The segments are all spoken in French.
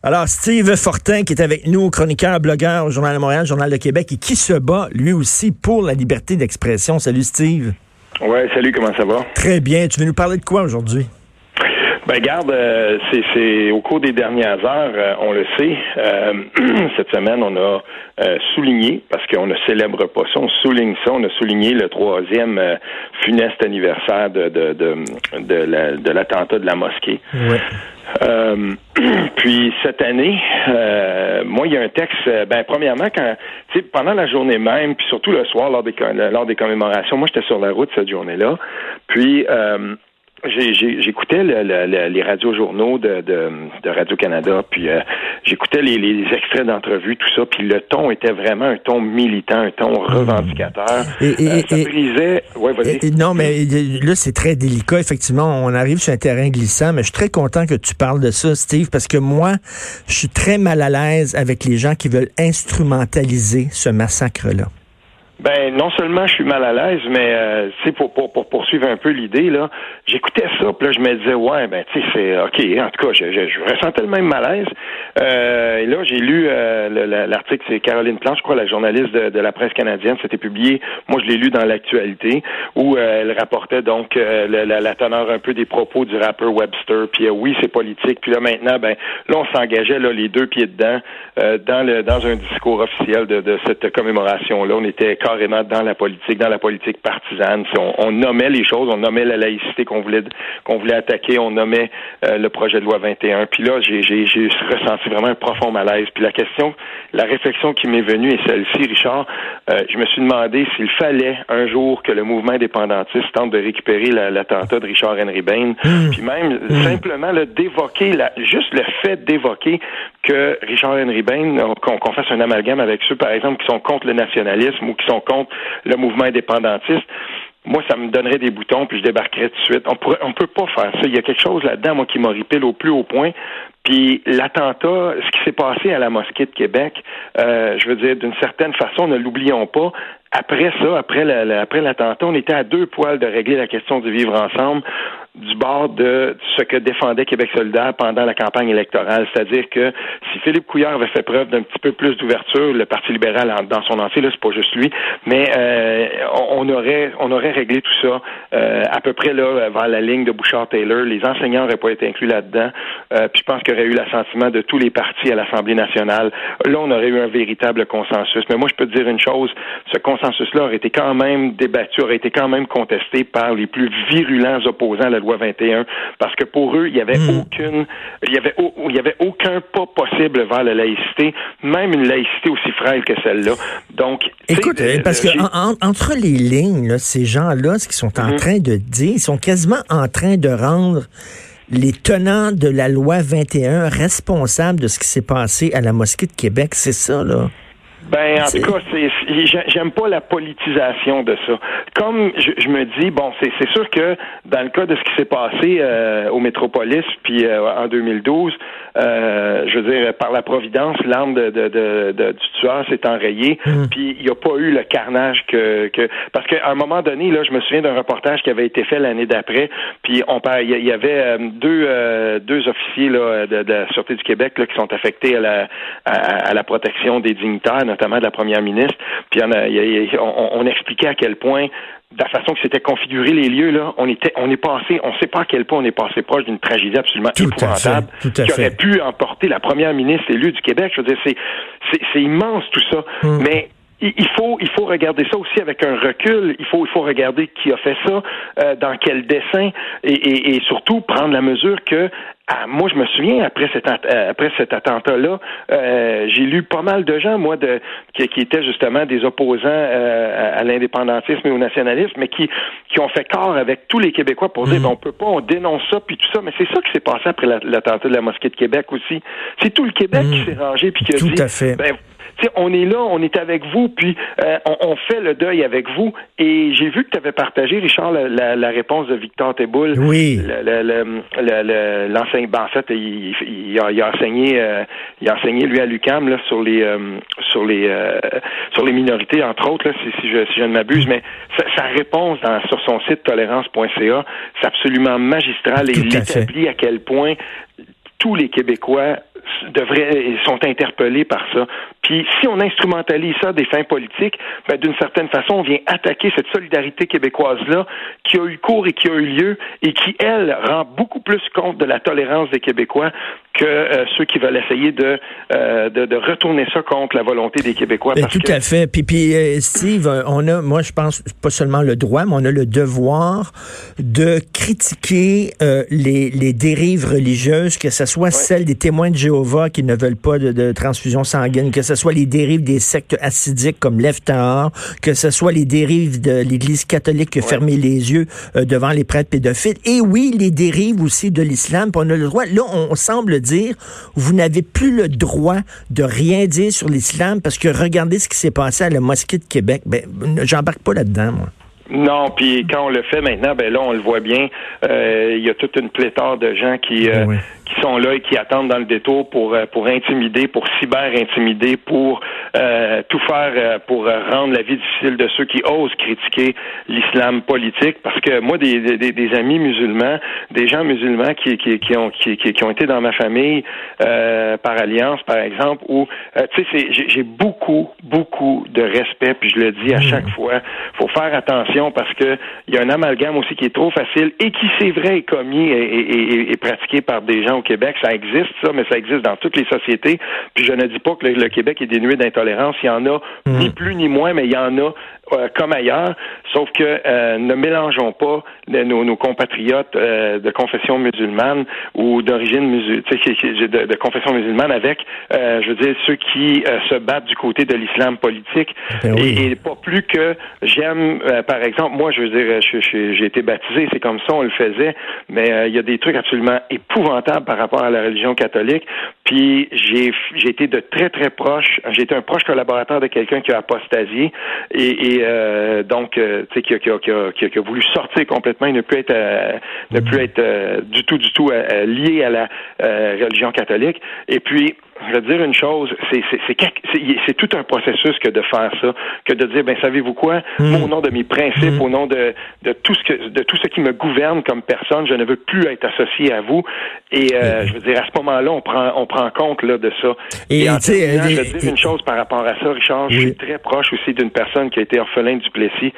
Alors, Steve Fortin, qui est avec nous, chroniqueur, blogueur au Journal de Montréal, Journal de Québec, et qui se bat, lui aussi, pour la liberté d'expression. Salut, Steve. Ouais, salut, comment ça va? Très bien. Tu veux nous parler de quoi aujourd'hui? Ben garde, euh, c'est au cours des dernières heures, euh, on le sait, euh, cette semaine, on a souligné, parce qu'on ne célèbre pas ça, on souligne ça, on a souligné le troisième funeste anniversaire de, de, de, de l'attentat de la mosquée. Ouais. Euh, puis cette année, euh, moi, il y a un texte. Euh, ben, premièrement, quand, pendant la journée même, puis surtout le soir lors des lors des commémorations, moi, j'étais sur la route cette journée-là. Puis j'écoutais les radios-journaux de, de, Radio-Canada, puis euh, j'écoutais les, les, extraits d'entrevues, tout ça, puis le ton était vraiment un ton militant, un ton revendicateur. Et, euh, ça brisait... Ouais, non, mais là, c'est très délicat, effectivement. On arrive sur un terrain glissant, mais je suis très content que tu parles de ça, Steve, parce que moi, je suis très mal à l'aise avec les gens qui veulent instrumentaliser ce massacre-là. Ben non seulement je suis mal à l'aise, mais euh, pour, pour, pour poursuivre un peu l'idée là, j'écoutais ça, puis là je me disais ouais ben tu sais c'est ok en tout cas je, je, ressentais le même malaise. Euh, et là j'ai lu euh, l'article c'est Caroline Plante, je crois la journaliste de, de la presse canadienne, c'était publié. Moi je l'ai lu dans l'actualité où euh, elle rapportait donc euh, la, la, teneur un peu des propos du rappeur Webster. Puis oui c'est politique. Puis là maintenant ben là on s'engageait là les deux pieds dedans dans le dans un discours officiel de, de cette commémoration là. On était carrément dans la politique, dans la politique partisane. On, nommait les choses, on nommait la laïcité qu'on voulait qu'on voulait attaquer, on nommait euh, le projet de loi 21. Puis là, j'ai ressenti vraiment un profond malaise. Puis la question, la réflexion qui m'est venue est celle-ci, Richard. Euh, je me suis demandé s'il fallait un jour que le mouvement indépendantiste tente de récupérer l'attentat de Richard Henry Bain, mmh. puis même mmh. simplement d'évoquer, juste le fait d'évoquer que Richard Henry Bain, qu'on fasse un amalgame avec ceux, par exemple, qui sont contre le nationalisme ou qui sont contre le mouvement indépendantiste moi, ça me donnerait des boutons, puis je débarquerais tout de suite. On pourrait, on peut pas faire ça. Il y a quelque chose là-dedans, moi, qui m'horripile au plus haut point. Puis l'attentat, ce qui s'est passé à la mosquée de Québec, euh, je veux dire, d'une certaine façon, ne l'oublions pas. Après ça, après l'attentat, on était à deux poils de régler la question du vivre ensemble du bord de ce que défendait Québec solidaire pendant la campagne électorale. C'est-à-dire que si Philippe Couillard avait fait preuve d'un petit peu plus d'ouverture, le Parti libéral dans son entier, là, c'est pas juste lui, mais euh, on aurait on aurait réglé tout ça euh, à peu près là vers la ligne de Bouchard-Taylor. Les enseignants n'auraient pas été inclus là-dedans. Euh, puis je pense qu'il y aurait eu l'assentiment de tous les partis à l'Assemblée nationale. Là, on aurait eu un véritable consensus. Mais moi, je peux te dire une chose, ce consensus-là aurait été quand même débattu, aurait été quand même contesté par les plus virulents opposants à la loi 21 parce que pour eux, il y avait hmm. aucune, il y avait, il y avait aucun pas possible vers la laïcité, même une laïcité aussi frêle que celle-là. Donc, écoute, parce que entre les lignes, ces gens-là, ce qu'ils sont en mhm. train de dire, ils sont quasiment en train de rendre les tenants de la loi 21 responsables de ce qui s'est passé à la mosquée de Québec. C'est ça, là. Ben, en tout cas, j'aime pas la politisation de ça. Comme je, me dis, bon, c'est sûr que dans le cas de ce qui s'est passé euh, au Métropolis, puis euh, en 2012, euh, je veux dire, par la providence, l'arme de, de, de, du tueur s'est enrayée, mm. puis il n'y a pas eu le carnage que, que parce qu'à un moment donné, là, je me souviens d'un reportage qui avait été fait l'année d'après, puis on il y, avait deux deux officiers là, de, de, la sûreté du Québec là, qui sont affectés à la à, à la protection des dignitaires notamment de la première ministre. Puis on, expliquait à quel point de la façon que c'était configuré les lieux là, on était, on est passé, on ne sait pas à quel point on est passé proche d'une tragédie absolument épouvantable qui aurait pu emporter la première ministre élue du Québec. Je veux dire, c'est, c'est, immense tout ça, hum. mais il faut, il faut regarder ça aussi avec un recul. Il faut, il faut regarder qui a fait ça, euh, dans quel dessin, et, et, surtout prendre la mesure que ah, moi, je me souviens après cet euh, après cet attentat-là, euh, j'ai lu pas mal de gens, moi, de qui, qui étaient justement des opposants euh, à, l'indépendantisme et au nationalisme, mais qui qui ont fait corps avec tous les Québécois pour dire, mhm. ben, on peut pas, on dénonce ça puis tout ça, mais c'est ça qui s'est passé après l'attentat de la mosquée de Québec aussi. C'est tout le Québec qui mhm. s'est rangé puis qui a tout dit, à fait. Ben, on est là, on est avec vous, puis euh, on, fait le deuil avec vous. Et j'ai vu que tu avais partagé, Richard, la, réponse de Victor Teboul. Oui. L'enseignant, ben, en fait, il, a, enseigné, euh, il a enseigné lui à l'UCAM là, sur les euh, sur les sur les minorités, entre autres, là, si, je, si je ne m'abuse. Mais sa, réponse dans, sur son site tolérance.ca, c'est absolument magistral et il établit à quel point tous les Québécois devraient sont interpellés par ça. Puis si on instrumentalise ça des fins politiques, ben, d'une certaine façon, on vient attaquer cette solidarité québécoise-là qui a eu cours et qui a eu lieu et qui, elle, rend beaucoup plus compte de la tolérance des Québécois que euh, ceux qui veulent essayer de, euh, de, de, retourner ça contre la volonté des Québécois. Ben, tout à fait. Puis, puis euh, Steve, on a, moi, je pense, pas seulement le droit, mais on a le devoir de critiquer les, les dérives religieuses, que ce soit celles des témoins de Jéhovah qui ne veulent pas de, de transfusion sanguine, que ce soit les dérives des sectes assidiques comme l'Eftahar, que ce soit les dérives de l'Église catholique qui a fermé les yeux devant les prêtres pédophiles, et oui, les dérives aussi de l'islam. On a le droit. Là, on, on semble dire vous n'avez plus le droit de rien dire sur l'islam parce que regardez ce qui s'est passé à la mosquée de Québec. Ben, j'embarque pas là-dedans, moi. Non, puis quand on le fait maintenant, ben là on le voit bien. Euh, il y a toute une pléthore de gens qui euh, qui sont là et qui attendent dans le détour pour euh, pour intimider, pour cyber intimider, pour tout faire pour rendre la vie difficile de ceux qui osent critiquer l'islam politique. Parce que moi, des, des, des, amis musulmans, des gens musulmans qui qui, qui ont qui, qui, ont été dans ma famille par alliance, par exemple, où tu sais, j'ai beaucoup beaucoup de respect, puis je le dis à chaque fois, faut faire attention parce que il y a un amalgame aussi qui est trop facile et qui, c'est vrai, est commis et, pratiqué par des gens au Québec. Ça existe, ça, mais ça existe dans toutes les sociétés. Puis je ne dis pas que le, Québec est dénué d'intolérance. Il y en a mmh. ni plus ni moins, mais il y en a euh, comme ailleurs, sauf que euh, ne mélangeons pas nos, compatriotes euh, de confession musulmane ou d'origine musulmane, de, de, confession musulmane avec, je veux dire, ceux qui se battent du côté de l'islam politique. Ben et, pas plus que j'aime, par exemple, moi, je veux dire, j'ai été baptisé, c'est comme ça, on le faisait, mais il y a des trucs absolument épouvantables par rapport à la religion catholique. Puis j'ai été de très très proche, j'ai été un proche collaborateur de quelqu'un qui a apostasié et euh, donc, euh, tu sais, qui a, qui, a, qui, a, voulu sortir complètement et ne peut être, euh, ne peut être du tout, du tout lié à la religion catholique. Et puis, je veux dire une chose, c'est tout un processus que de faire ça, que de dire, ben savez-vous quoi, hmm. au nom de mes principes, hmm. au nom de, de tout ce que de tout ce qui me gouverne comme personne, je ne veux plus être associé à vous. Et je veux dire, à ce moment-là, on prend on prend compte là de ça. Et, et en je veux dire une chose par rapport à ça, Richard, je suis très proche aussi d'une personne qui a été orphelin du Plessis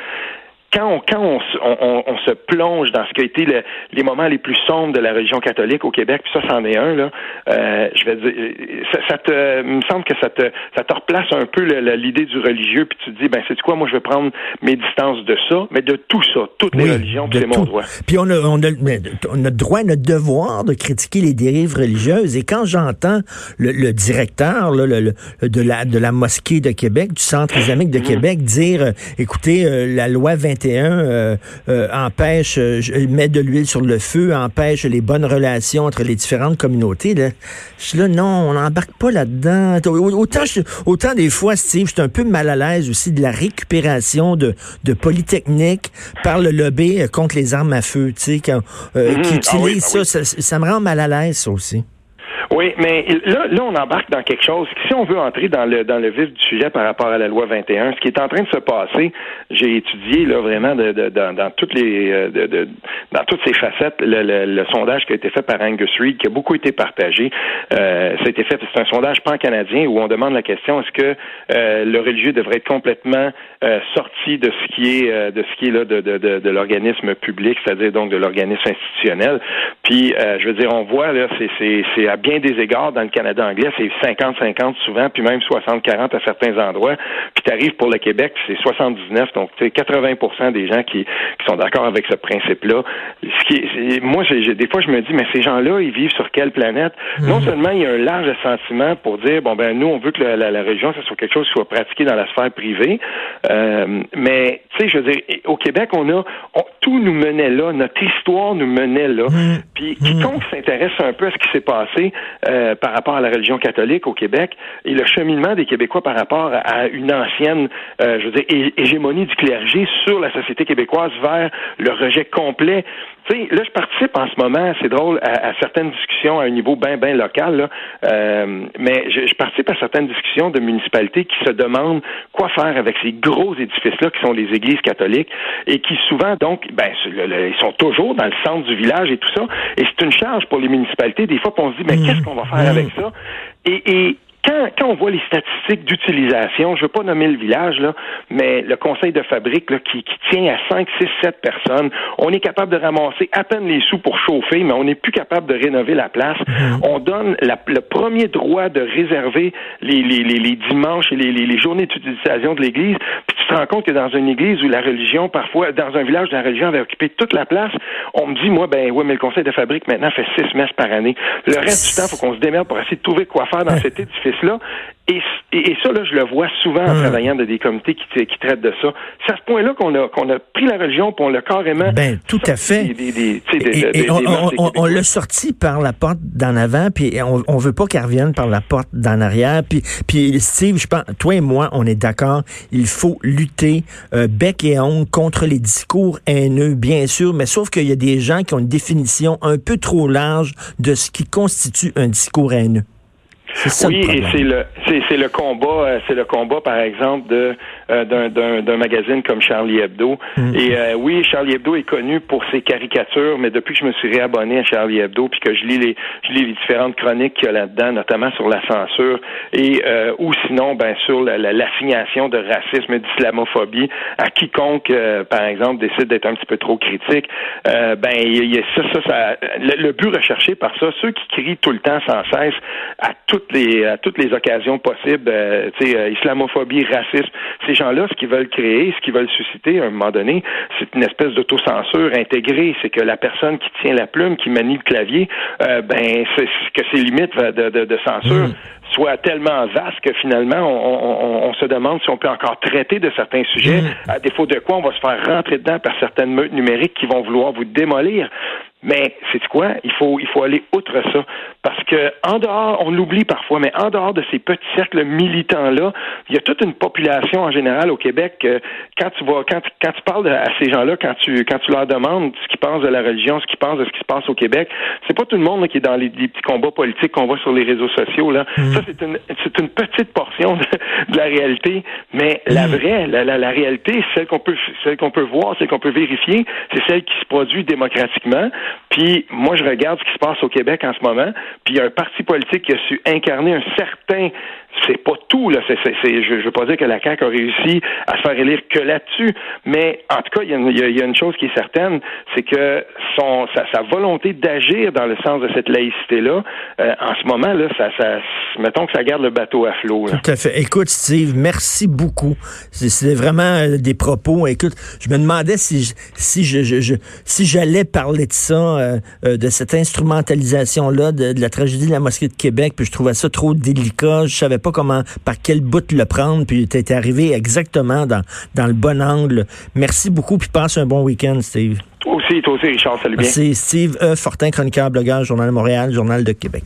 quand on, quand on, on, on, se plonge dans ce qui a été le, les moments les plus sombres de la religion catholique au Québec, puis ça, c'en est un, là, euh, je vais dire, ça, ça, te, me semble que ça te, ça te replace un peu l'idée du religieux, puis tu te dis, ben, c'est quoi, moi, je vais prendre mes distances de ça, mais de tout ça, toutes les religions, c'est mon droit. Puis on a, on, a, notre droit, notre devoir de critiquer les dérives religieuses, et quand j'entends le, directeur là, le, de, la, de la mosquée de Québec, du Centre islamique de mmh. Québec, dire, euh, écoutez, euh, la loi 20 euh, euh, empêche, euh, met de l'huile sur le feu, empêche les bonnes relations entre les différentes communautés. Là. Je suis là, non, on n'embarque pas là-dedans. Autant, autant des fois, Steve, je suis un peu mal à l'aise aussi de la récupération de, de Polytechnique par le lobby contre les armes à feu, tu sais, mm-hmm. qui ah utilise ah ça, ça, ça me rend mal à l'aise, ça aussi. Oui, mais là, là, on embarque dans quelque chose. Si on veut entrer dans le dans le vif du sujet par rapport à la loi 21, ce qui est en train de se passer, j'ai étudié là vraiment de, de, dans, dans toutes les euh, de, dans toutes ces facettes le, le, sondage qui a été fait par Angus Reid, qui a beaucoup été partagé. Euh, fait, c'est un sondage pan-canadien où on demande la question est-ce que euh, le religieux devrait être complètement euh, sorti de ce qui est euh, de ce qui est là de, l'organisme public, c'est-à-dire donc de l'organisme institutionnel. Puis je veux dire, on voit là, c'est c'est à bien des égards, dans le Canada anglais, c'est 50-50 souvent, puis même 60-40 à certains endroits. Puis tu arrives pour le Québec, c'est 79, donc c'est 80% des gens qui, qui sont d'accord avec ce principe-là. Ce qui moi, j'ai, des fois, je me dis, mais ces gens-là, ils vivent sur quelle planète? Mhm. Non seulement il y a un large sentiment pour dire, bon, ben nous, on veut que la, la, région, ça soit quelque chose qui soit pratiqué dans la sphère privée, euh, mais, tu sais, je veux dire, au Québec, on a, tout nous menait là, notre histoire nous menait là. Mhm. Puis quiconque s'intéresse un peu à ce qui s'est passé, euh, par rapport à la religion catholique au Québec et le cheminement des Québécois par rapport à une ancienne, euh, je veux dire, hégémonie du clergé sur la société québécoise vers le rejet complet tu sais, là, je participe en ce moment, c'est drôle, à, certaines discussions à un niveau bien, bien local, là, euh, mais je, je, participe à certaines discussions de municipalités qui se demandent quoi faire avec ces gros édifices-là qui sont les églises catholiques et qui souvent, donc, ben, ils sont toujours dans le centre du village et tout ça. Et c'est une charge pour les municipalités. Des fois, on se dit, mais mmh. qu'est-ce qu'on va faire avec ça? Et, et quand, quand on voit les statistiques d'utilisation, je ne veux pas nommer le village, là, mais le conseil de fabrique là, qui, qui tient à 5, 6, 7 personnes, on est capable de ramasser à peine les sous pour chauffer, mais on n'est plus capable de rénover la place. Mhm. On donne la, le premier droit de réserver les, les, les, les dimanches et les, les, journées d'utilisation de l'Église. Puis tu te rends compte que dans une église où la religion, parfois, dans un village où la religion avait occupé toute la place, on me dit, moi, ben ouais, mais le conseil de fabrique maintenant fait six messes par année. Le reste du temps, il faut qu'on se démerde pour essayer de trouver quoi faire dans cet édifice Et, et, ça, là, je le vois souvent en hmm. travaillant dans des comités qui, qui traitent de ça. C'est à ce point-là qu'on a, qu'on a pris la religion pour on l'a carrément. Ben, tout à fait. on, l'a sorti par la porte d'en avant, puis on, on veut pas qu'elle revienne par la porte d'en arrière. Puis, puis Steve, je pense, toi et moi, on est d'accord. Il faut lutter euh, bec et ongle contre les discours haineux, bien sûr, mais sauf qu'il y a des gens qui ont une définition un peu trop large de ce qui constitue un discours haineux oui, et c'est le c'est le combat, euh, c'est le combat par exemple de d'un magazine comme Charlie Hebdo. Mm. Et euh, oui, Charlie Hebdo est connu pour ses caricatures, mais depuis que je me suis réabonné à Charlie Hebdo, puis que je lis les je lis les différentes chroniques qu'il y a là-dedans, notamment sur la censure et ou sinon ben sur l'assignation de racisme et d'islamophobie à quiconque, par exemple, décide d'être un petit peu trop critique. ben il y, a ça, ça, ça le, le, but recherché par ça, ceux qui crient tout le temps sans cesse à tout toutes les à toutes les occasions possibles, euh, tu sais, euh, islamophobie, racisme. Ces gens-là, ce qu'ils veulent créer, ce qu'ils veulent susciter à un moment donné, c'est une espèce d'autocensure intégrée. C'est que la personne qui tient la plume, qui manie le clavier, euh, ben, c'est que ses limites de, censure mm. soient tellement vastes que finalement, on, on, se demande si on peut encore traiter de certains sujets, mm. à défaut de quoi on va se faire rentrer dedans par certaines meutes numériques qui vont vouloir vous démolir. Mais c'est quoi? Il faut, il faut aller outre ça. Parce que en dehors, on l'oublie parfois, mais en dehors de ces petits cercles militants-là, il y a toute une population en général au Québec. quand tu vas, quand, quand tu parles à ces gens-là, quand tu, quand tu leur demandes ce qu'ils pensent de la religion, ce qu'ils pensent de ce qui se passe au Québec, c'est pas tout le monde qui est dans les, petits combats politiques qu'on voit sur les réseaux sociaux. Là. Mmh. Ça, c'est une, c'est une petite portion de, la réalité. Mais la vraie, la, la, la réalité, celle qu'on peut, celle qu'on peut voir, celle qu'on peut vérifier, c'est celle qui se produit démocratiquement. Puis moi, je regarde ce qui se passe au Québec en ce moment, puis il y a un parti politique qui a su incarner un certain c'est pas tout là. C'est, c'est, je, veux pas dire que la CAQ a réussi à se faire élire que là-dessus, mais en tout cas, il y, a, une chose qui est certaine, c'est que son sa, volonté d'agir dans le sens de cette laïcité là, euh, en ce moment là, ça, ça, mettons que ça garde le bateau à flot. Tout à fait. Écoute, Steve, merci beaucoup. C'est, vraiment euh, des propos. Écoute, je me demandais si si je, je, si j'allais parler de ça, euh, de cette instrumentalisation là de, de, la tragédie de la mosquée de Québec, puis je trouvais ça trop délicat. Je savais pas comment, par quel bout le prendre, puis tu es arrivé exactement dans, dans le bon angle. Merci beaucoup, puis passe un bon week-end, Steve. Toi aussi, toi aussi, Richard, salut bien. C'est Steve E. Fortin, chroniqueur, blogueur, Journal de Montréal, Journal de Québec.